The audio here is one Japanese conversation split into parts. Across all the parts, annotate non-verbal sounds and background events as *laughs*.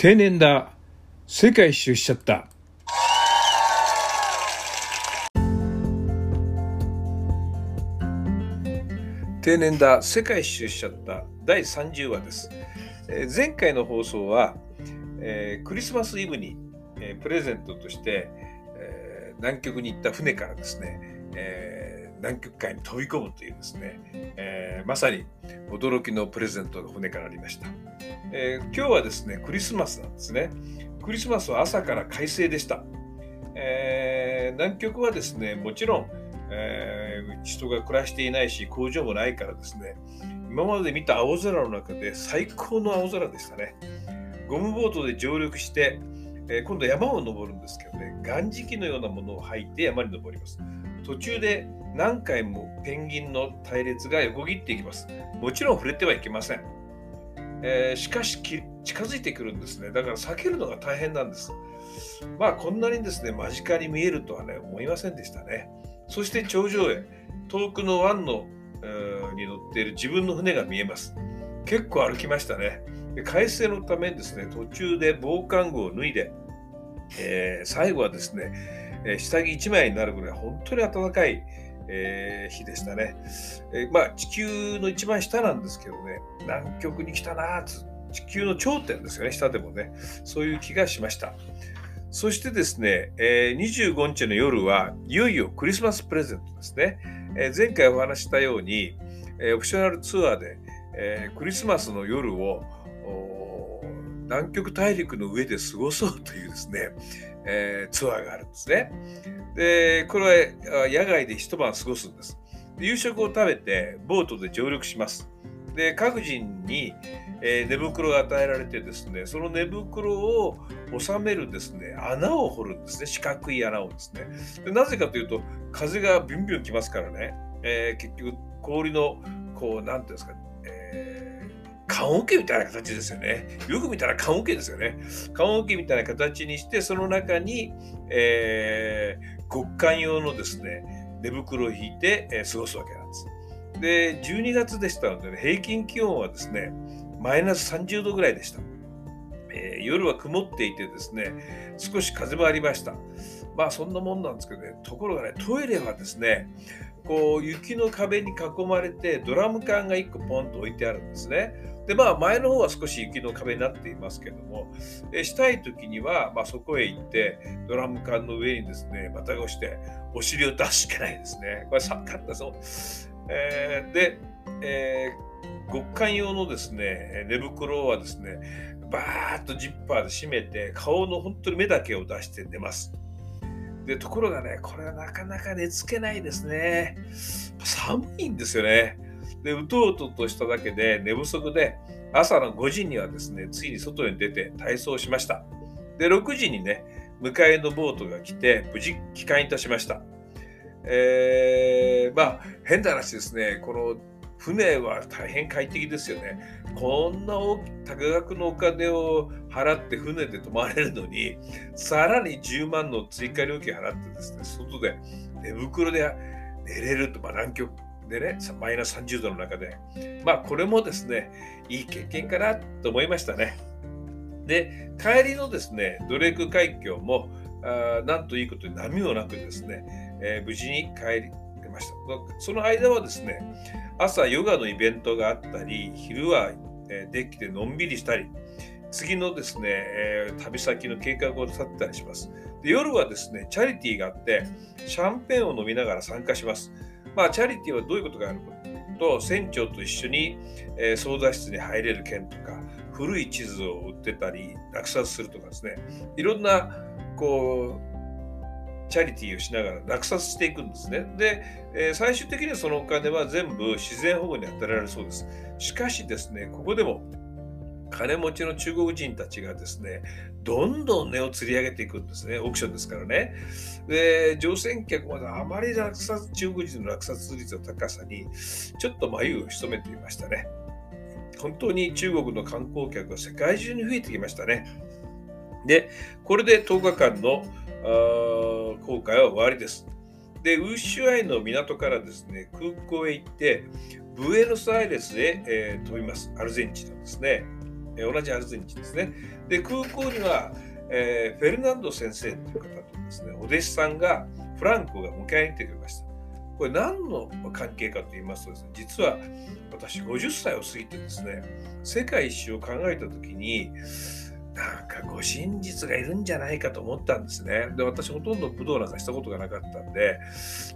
定年だ。世界一周しちゃった。定年だ。世界一周しちゃった。第30話です、えー前回の放送は、えークリスマスイブに、えープレゼントとして、えー南極に行った船からですね、えー南極海に飛び込むというですね、えーまさに驚きのプレゼントが船からありました、えー今日はですねクリスマスなんですね。クリスマスは朝から快晴でした、えー南極はですねもちろん、えー人が暮らしていないし工場もないからですね今まで見た青空の中で最高の青空でしたね。ゴムボートで上陸して、え今度山を登るんですけどね岩石のようなものを履いて山に登ります。途中で何回もペンギンの隊列が横切っていきます。もちろん触れてはいけません、えーしかし近づいてくるんですね。だから避けるのが大変なんです。まあこんなにですね間近に見えるとはね思いませんでしたね。そして頂上へ遠くの湾の、えーに乗っている自分の船が見えます。結構歩きましたね。で快晴のためですね途中で防寒具を脱いで、えー最後はですね、え下着1枚になるぐらい本当に暖かい、えー日でしたね、えーまあ地球の一番下なんですけどね。南極に来たな地球の頂点ですよね。下でもね。そういう気がしました。そしてですね、えー25日の夜はいよいよクリスマスプレゼントですね、え前回お話したように、えーオプショナルツアーで、えクリスマスの夜を南極大陸の上で過ごそうというですね、えーツアーがあるんですね。で、これは野外で一晩過ごすんです。で夕食を食べてボートで上陸します。で、各人に、えー寝袋が与えられてですね、その寝袋を収めるですね、穴を掘るんですね、四角い穴をですね。でなぜかというと、風がビュンビュン来ますからね、えー結局氷の、こう、なんていうんですか、棺桶みたいな形ですよね。よく見たら棺桶ですよね。棺桶みたいな形にして、その中に、えー極寒用のですね、寝袋を引いて、えー過ごすわけなんです。で、12月でしたので、ね、平均気温はですね、マイナス30度ぐらいでした。えー夜は曇っていてですね、少し風もありました。まあそんなもんなんですけどね、ところがね、トイレはですね、こう雪の壁に囲まれてドラム缶が1個ポンと置いてあるんですね。でまあ前の方は少し雪の壁になっていますけども、えしたい時には、まあ、そこへ行ってドラム缶の上にですね、またがしてお尻を出すしかないですね。これ寒かったそう。えーで、えー極寒用のですね、寝袋はですね、バーッとジッパーで閉めて、顔の本当に目だけを出して寝ます。で、ところがね、これはなかなか寝つけないですね。寒いんですよね。で、うとうととしただけで寝不足で、朝の5時にはですね、ついに外に出て体操しました。で、6時にね、迎えのボートが来て、無事帰還いたしました。えー、まあ、変な話ですね、この船は大変快適ですよね。こんな大き多額のお金を払って船で泊まれるのに、さらに10万の追加料金払ってですね、外で寝袋で寝れると、まあ、南極でね、マイナス30度の中で、まあ、これもですね、いい経験かなと思いましたね。で、帰りのですね、ドレーク海峡も、あなんといいことに波もなくですね、えー無事に帰りました。その間はですね、朝ヨガのイベントがあったり、昼はデッキでのんびりしたり、次のですね、え旅先の計画を立てたりしますで。夜はですね、チャリティーがあって、シャンペーンを飲みながら参加します。まあ、チャリティーはどういうことがあるかと、船長と一緒に、えー操舵室に入れる券とか、古い地図を売ってたり、落札するとかですね、いろんな、こう、チャリティーをしながら落札していくんですね。で、えー最終的にはそのお金は全部自然保護に当てられるそうです。しかしですね、ここでも金持ちの中国人たちがですね、どんどん値を釣り上げていくんですね、オークションですからね。で、乗船客まであまり落札、中国人の落札率の高さに、ちょっと眉を潜めていましたね。本当に中国の観光客が世界中に増えてきましたね。で、これで10日間の航海は終わりです。で、ウーシュアイの港からですね、空港へ行って、ブエノスアイレスへ、えー飛びます。アルゼンチンのですね。え同じアルゼンチンですね。で、空港には、えー、フェルナンド先生という方とですね、お弟子さんが、フランコが迎えに来てくれました。これ何の関係かと言いますとですね、実は私50歳を過ぎてですね、世界一周を考えた時に、なんかご真実がいるんじゃないかと思ったんですね。で、私ほとんど武道なんかしたことがなかったんで、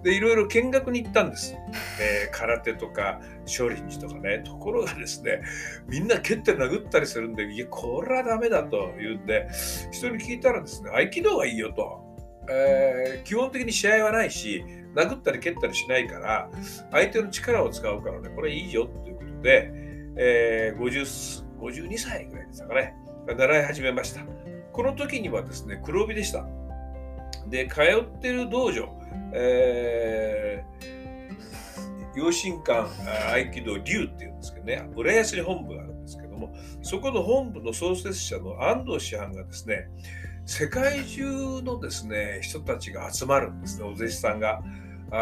で、いろいろ見学に行ったんです。え、空手とか、少林寺とかね。ところがですね、みんな蹴って殴ったりするんで、いや、これはダメだと言うんで、人に聞いたらですね、合気道がいいよと。えー、基本的に試合はないし、殴ったり蹴ったりしないから、相手の力を使うからね、これいいよということで、えー、50 52歳ぐらいでしたかね。習い始めました。この時にはですね、黒帯でした。で、通ってる道場、えー、養親館合気道竜っていうんですけどね、浦安に本部があるんですけども、そこの本部の創設者の安藤師範がですね、世界中のですね、人たちが集まるんですね、お弟子さんが。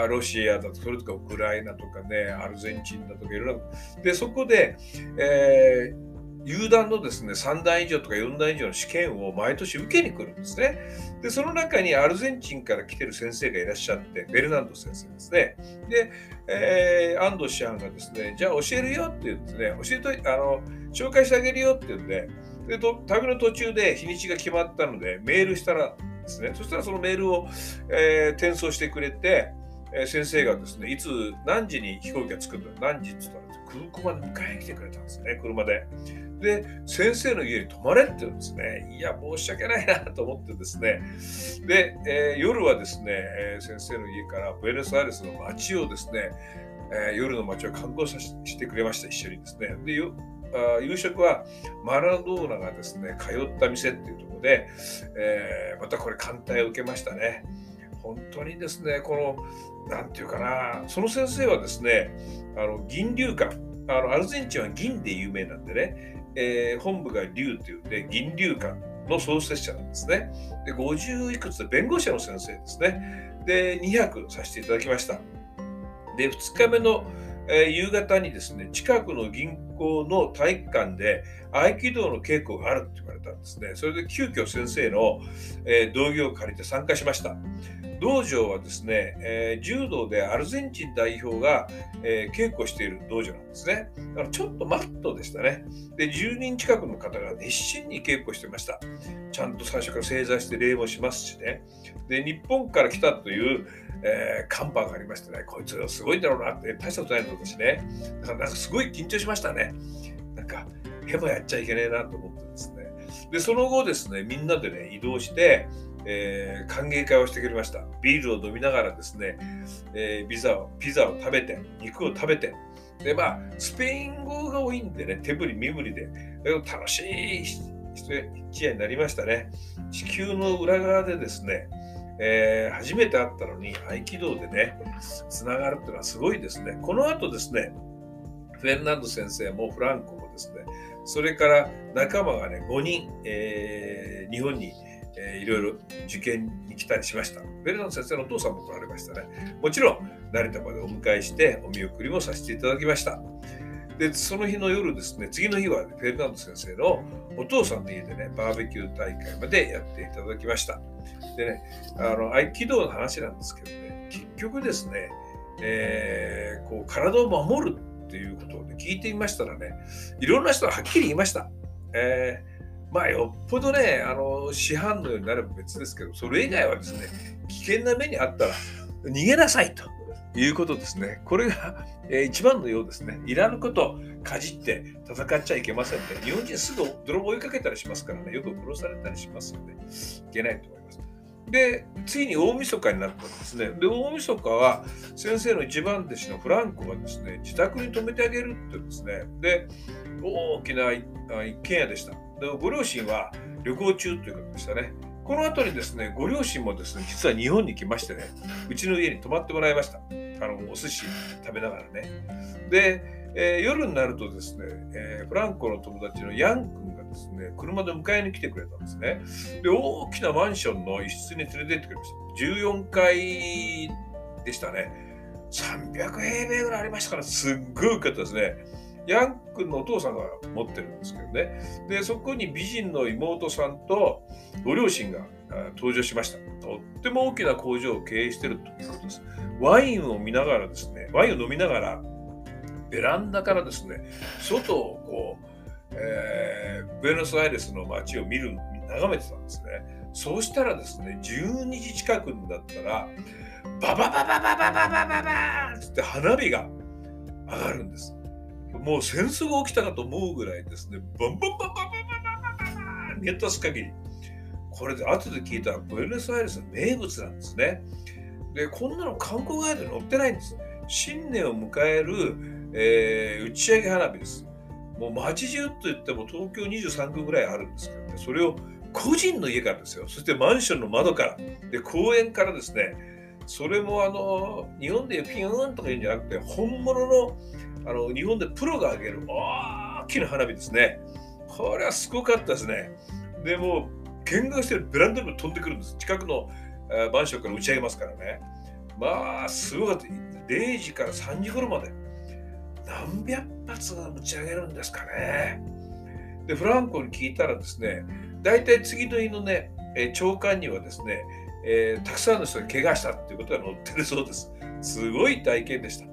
ロシアだとそれとかウクライナとかね、アルゼンチンだとかいろいろ。で、そこで、えー有段のですね、3段以上とか4段以上の試験を毎年受けに来るんですね。で、その中にアルゼンチンから来てる先生がいらっしゃって、ベルナンド先生ですね。で、えー、安藤師範がですね、じゃあ教えるよって言ってね、教えといあの、紹介してあげるよって言うんで、で旅の途中で日にちが決まったので、メールしたらですね、そしたらそのメールを、えー、転送してくれて、えー、先生がですね、いつ何時に飛行機が着くんだ何時って言ったら空港まで迎えに来てくれたんですね、車で。で、先生の家に泊まれって言うんですね。いや、申し訳ないなと思ってですね。で、えー、夜はですね、えー、先生の家からブエノスアイレスの街をですね、え、夜の街を観光させてくれました、一緒にですね。で、夕食はマラドーナがですね、通った店っていうところで、えー、またこれ艦隊を受けましたね。本当にですね、この、なんていうかな、その先生はですね、あの銀龍館、あのアルゼンチンは銀で有名なんでね、えー、本部が竜というで銀龍館の創設者なんですね。で、50いくつで弁護士の先生ですね。で、2泊させていただきました。で、2日目の、えー、夕方にですね、近くの銀行の体育館で合気道の稽古があるって言われたんですね。それで急遽先生の、えー、道着を借りて参加しました。道場はですね、えー、柔道でアルゼンチン代表が、えー、稽古している道場なんですね。だからちょっとマットでしたね。で、10人近くの方が熱心に稽古してました。ちゃんと最初から正座して礼もしますしね。で、日本から来たという、えー、看板がありましてね、こいつすごいんだろうなって、大したことないの私ね。だからなんかすごい緊張しましたね。なんか、へもやっちゃいけねえなと思ってですね。で、その後ですね、みんなでね、移動して、えー、歓迎会をしてくれました。ビールを飲みながらですね、えー、ピザをピザを食べて、肉を食べて、で、まあ、スペイン語が多いんでね、手振り身振りで、楽しい一夜になりましたね。地球の裏側でですね、えー、初めて会ったのに合気道でね、つながるっていうのはすごいですね。この後ですね、フェルナンド先生もフランコもですね、それから仲間がね、5人、えー、日本にえー、いろいろ受験に来たりしました。ベルナン先生のお父さんも来られましたね。もちろん、成田までお迎えしてお見送りもさせていただきました。で、その日の夜ですね、次の日は、フェルナンド先生のお父さんの家でね、バーベキュー大会までやっていただきました。でね、あの、合気道の話なんですけどね、結局ですね、えー、こう、体を守るっていうことを、ね、聞いてみましたらね、いろんな人がはっきり言いました。えーまあよっぽどね、あの市販のようになれば別ですけど、それ以外はですね、危険な目にあったら逃げなさいということですね。これが、えー、一番のようですね。いらぬことかじって戦っちゃいけませんね。日本人すぐ泥棒追いかけたりしますからね、よく殺されたりしますので、いけないと思います。で、ついに大晦日になったんですね。で、大晦日は先生の一番弟子のフランコがですね、自宅に泊めてあげるってですね、で、大きな一軒家でした。でご両親は旅行中ということでしたね。この後にですね、ご両親もですね、実は日本に来ましてね、うちの家に泊まってもらいました。あの、お寿司食べながらね。で、えー、夜になるとですね、えー、フランコの友達のヤン君がですね、車で迎えに来てくれたんですね。で、大きなマンションの一室に連れてってくれました。14階でしたね。300平米ぐらいありましたから、すっごい良かったですね。ヤン君のお父さんが持ってるんですけどね。で、そこに美人の妹さんとご両親が登場しました。とっても大きな工場を経営しているということです。ワインを見ながらですね、ワインを飲みながら、ベランダからですね、外をこう、えー、ブエノスアイレスの街を見る、眺めてたんですね。そうしたらですね、12時近くになったら、ババババババババババーって花火が上がるんです。もう戦争が起きたかと思うぐらいですね、バンバンバンバンバンバンバンバンバン見渡す限り。これで後で聞いたら、ブエノスアイレスの名物なんですね。で、こんなの観光ガイドに載ってないんです。新年を迎える、えー、打ち上げ花火です。もう街中といっても東京23区ぐらいあるんですけどね、それを個人の家からですよ。そしてマンションの窓から。で、公園からですね。それもあの、日本でピューンとか言うんじゃなくて、本物の、あの、日本でプロが上げる大きな花火ですね。これはすごかったですね。でも、見学してるベランダにも飛んでくるんです。近くのマンションから打ち上げますからね。まあ、すごかった。0時から3時頃まで。何百発が打ち上げるんですかね。で、フランコに聞いたらですね、大体次の日のね、えー、長官にはですね、えー、たくさんの人が怪我したっていうことが載ってるそうです。すごい体験でした。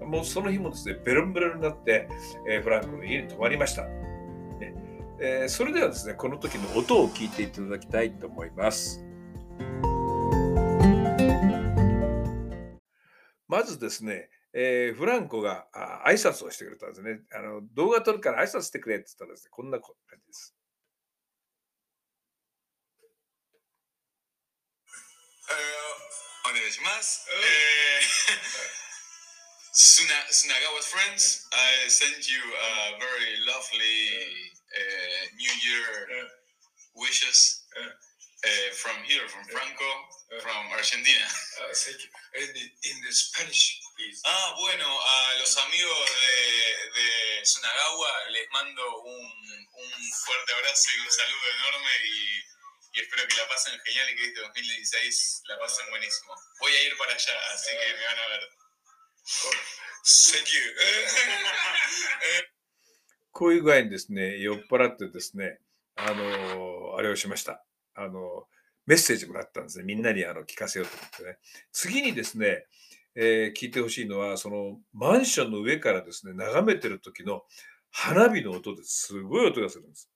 もうその日もですね、ベロンベロンになって、えー、フランコの家に泊まりました。ねえー、それではですね、この時の音を聞いていただきたいと思います。まずですね、えー、フランコがあ挨拶をしてくれたんですね。あの動画撮るから挨拶してくれって言ったらですね、こんな感じです。お願いします。えー、Suna, Sunagawa's friends, I send you a very lovely uh, New Year wishes uh, from here, from Franco, from Argentina. Uh, thank you. In, in the Spanish, please. Ah, bueno, a los amigos de, de Sunagawa les mando un, un fuerte abrazo y un saludo enorme y y espero que la pasen genial y que este 2016 la pasen buenísimo. Voy a ir para allá, así que me van a ver. Thank *laughs* you. こういう具合にですね、酔っ払ってですね、あの、あれをしました。あの、メッセージもらったんですね。みんなにあの聞かせようと思ってね。次にですね、えー、聞いてほしいのは、そのマンションの上からですね、眺めてる時の花火の音ですごい音がするんです。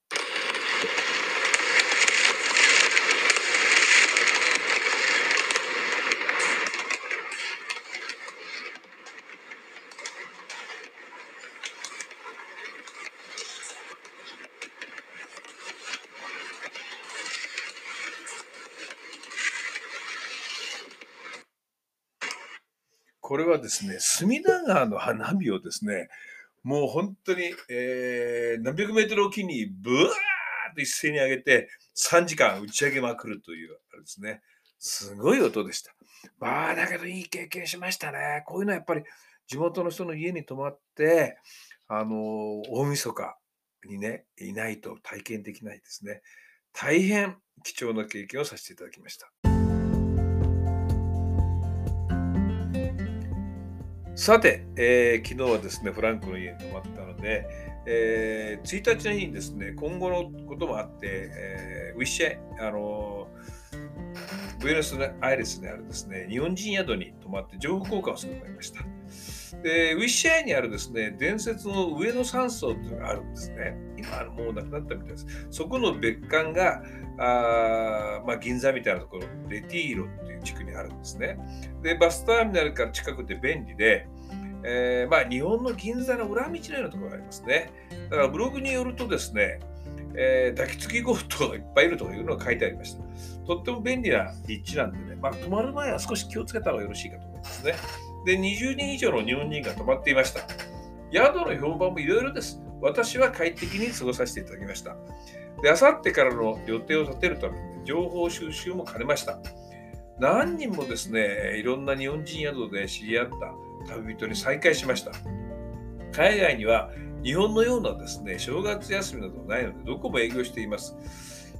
これはですね、隅田川の花火をですね、もう本当に、えー、何百メートルおきにブワーッと一斉に上げて3時間打ち上げまくるというあれですね。すごい音でした。まあだけどいい経験しましたね。こういうのはやっぱり地元の人の家に泊まって、あの大晦日にね、いないと体験できないですね。大変貴重な経験をさせていただきました。さて、えー、昨日はですね、フランクの家に泊まったので、えー、1日にですね、今後のこともあって、えー、ウィッシェ、あのブエノスアイレスにあるですね、日本人宿に泊まって情報交換をすることになりました。で、ウィッシャイにあるですね、伝説の上野山荘というのがあるんですね。今もうなくなったみたいです。そこの別館が、あまあ、銀座みたいなところ、レティーロっていう地区にあるんですね。で、バスターミナルから近くて便利で、えー、まあ、日本の銀座の裏道のようなところがありますね。だからブログによるとですね、えー、抱きつき強盗がいっぱいいるというのが書いてありました。とっても便利な立地なんでね、まあ、泊まる前は少し気をつけた方がよろしいかと思いますね。で、20人以上の日本人が泊まっていました。宿の評判もいろいろです。私は快適に過ごさせていただきました。で、あさってからの予定を立てるために情報収集も兼ねました。何人もですね、いろんな日本人宿で知り合った旅人に再会しました。海外には日本のようなですね、正月休みなどないので、どこも営業しています。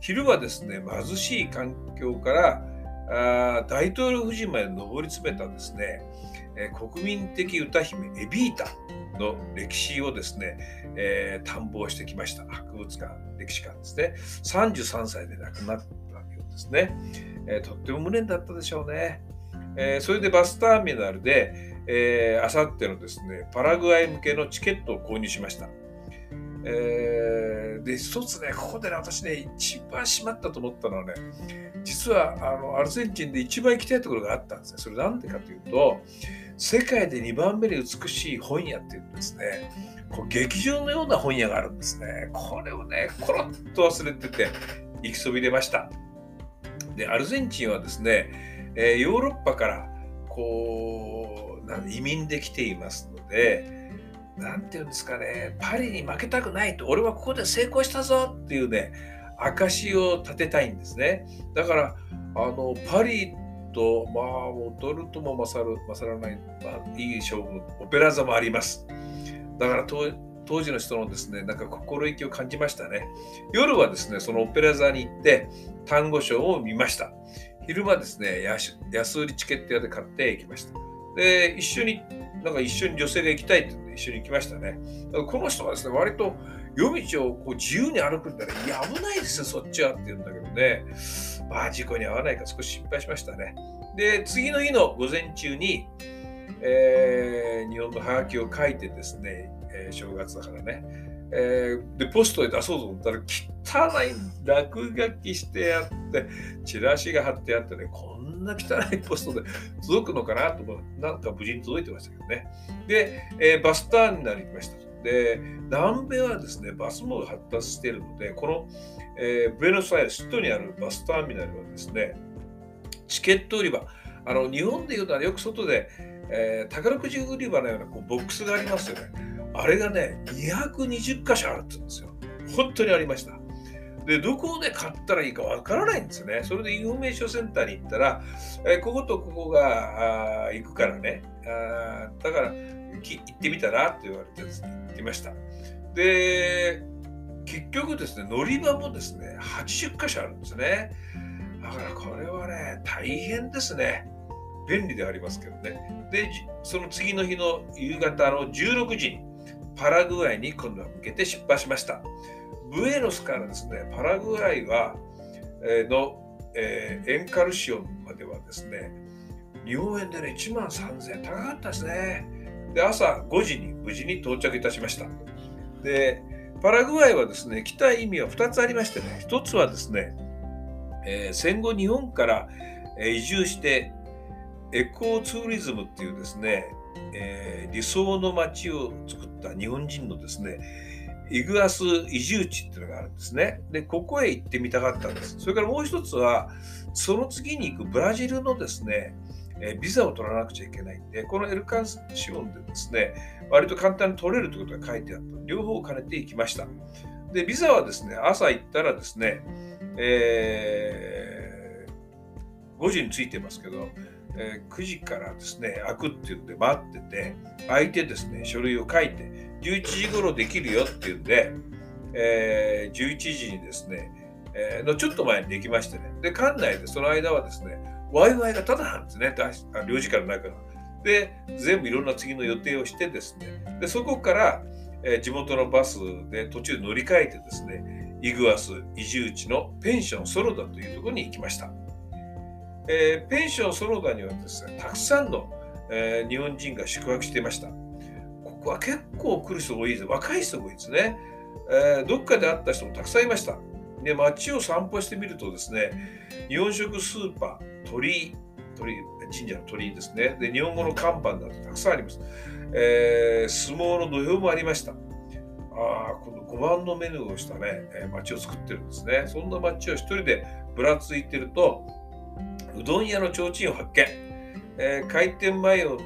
昼はですね、貧しい環境からあ大統領夫人まで上り詰めたですね、えー、国民的歌姫エビータの歴史をですね、えー、探訪してきました。博物館、歴史館ですね。33歳で亡くなったようですね。えー、とっても無念だったでしょうね。えー、それでバスターミナルで、あさってのですね、パラグアイ向けのチケットを購入しました。えー、で、一つね、ここでね、私ね、一番しまったと思ったのはね、実はあのアルゼンチンで一番行きたいところがあったんですね。それなんでかというと、世界で2番目に美しい本屋っていうんですね、こう劇場のような本屋があるんですね。これをね、コロッと忘れてて、行きそびれました。で、アルゼンチンはですね、えー、ヨーロッパからこう移民できていますので、何て言うんですかね、パリに負けたくないと、俺はここで成功したぞっていうね、証を立てたいんですね。だから、あの、パリと、まあ、踊るとも勝る、勝らない、まあ、いい勝負オペラ座もあります。だから当時の人のですね、なんか心意気を感じましたね。夜はですね、そのオペラ座に行って、単語賞を見ました。昼間ですね、安売りチケット屋で買って行きました。で、一緒に、なんか一緒に女性が行きたいって一緒に行きましたね。この人はですね、割と夜道をこう自由に歩くんだら、いや、危ないですよ、そっちはって言うんだけどね。まあ、事故に遭わないか少し心配しましたね。で、次の日の午前中に、えー、日本のハガキを書いてですね、えー、正月だからね、えー、で、ポストへ出そうと思ったら、汚い落書きしてあって、チラシが貼ってあってね、こんな汚いポストで届くのかなと思、なんか無事に届いてましたけどね。で、えー、バスターに行きました。で、南米はですね、バス網が発達しているので、この、えー、ブエノスアイレス、首都にあるバスターミナルはですね、チケット売り場、あの日本でいうのはよく外で、えー、宝くじ売り場のようなこうボックスがありますよね。あれがね、220箇所あるって言うんですよ。本当にありました。で、どこで買ったらいいかわからないんですよね。それでインフォメーションセンターに行ったら、え、こことここがあ行くからね。あだから行ってみたらって言われてですね、行ってました。で、結局ですね、乗り場もですね、80箇所あるんですね。だからこれはね、大変ですね。便利でありますけどね。で、その次の日の夕方の16時にパラグアイに今度は向けて出発しました。ブエノスからですね、パラグアイは、え、の、えー、エンカルシオンまではですね、日本円でね、1万3000円高かったですね。で、朝5時に無事に到着いたしました。で、パラグアイはですね、来た意味は2つありましてね、1つはですね、えー、戦後日本から移住してエコーツーリズムっていうですね、えー、理想の街を作った日本人のですね、イグアス移住地っていうのがあるんですね。で、ここへ行ってみたかったんです。それからもう一つは、その次に行くブラジルのですね、えビザを取らなくちゃいけないんで、このエルカンシオンでですね、割と簡単に取れるということが書いてあった。両方兼ねて行きました。で、ビザはですね、朝行ったらですね、えー、5時に着いてますけど、えー、9時からですね、開くっていうんで待ってて、開いてですね、書類を書いて、11時頃できるよっていうんで、えー、11時にですね、えー、のちょっと前にできましてね。で、館内でその間はですね、Wi-Fi がただなんですね、領事館の中の。で、全部いろんな次の予定をしてですね、でそこから、えー、地元のバスで途中乗り換えてですね、イグアス移住地のペンションソロダというところに行きました。えー、ペンションソロダにはですね、たくさんの、えー、日本人が宿泊していました。ここは結構来る人が多いです。若い人が多いですね。えー、どっかで会った人もたくさんいました。で、街を散歩してみるとですね、日本食スーパー、鳥居、鳥神社の鳥居ですね。で、日本語の看板などたくさんあります。えー、相撲の土俵もありました。ああ、この5番のメニューをしたね、え、街を作ってるんですね。そんな街を一人でぶらついてると、うどん屋の提灯を発見。えー、開店前を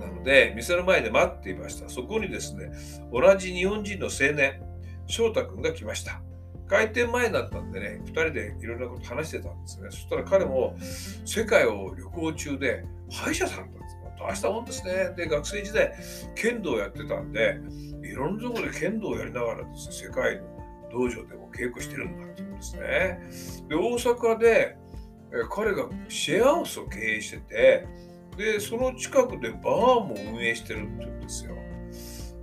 なので、店の前で待っていました。そこにですね、同じ日本人の青年、翔太君が来ました。開店前だったんでね、2人でいろんなこと話してたんですね。そしたら彼も世界を旅行中で歯医者さんだったんです。大したもんですね。で、学生時代、剣道をやってたんで、いろんなところで剣道をやりながらですね、世界の道場でも稽古してるんだって言うんですね。で、大阪で彼がシェアハウスを経営してて、で、その近くでバーも運営してるって言うんですよ。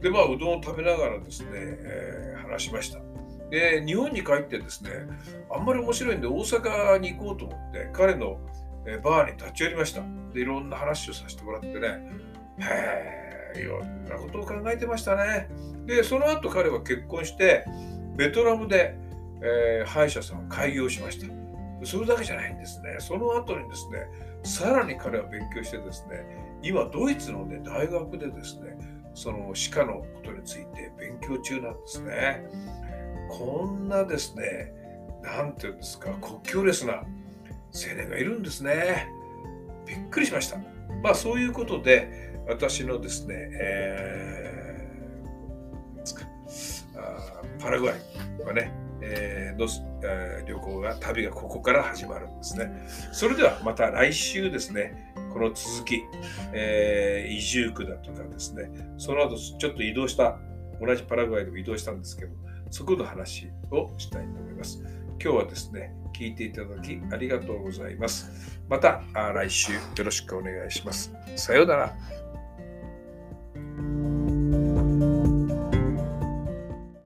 で、まあ、うどんを食べながらですね、えー、話しました。で、日本に帰ってですね、あんまり面白いんで、大阪に行こうと思って、彼のバーに立ち寄りました。で、いろんな話をさせてもらってね、へえ、いろんなことを考えてましたね。で、その後彼は結婚して、ベトナムで、えー、歯医者さんを開業しました。それだけじゃないんですね。その後にですね、さらに彼は勉強してですね、今、ドイツの、ね、大学でですね、その歯科のことについて勉強中なんですね。こんなですね、なんていうんですか、国境レスな青年がいるんですね。びっくりしました。まあそういうことで、私のですね、えー、パラグアイはね、えー、の、えー、旅行が、旅がここから始まるんですね。それではまた来週ですね、この続き、えー、移住区だとかですね、その後ちょっと移動した、同じパラグアイでも移動したんですけど、そこの話をしたいと思います。今日はですね、聞いていただきありがとうございます。また来週よろしくお願いします。さようなら。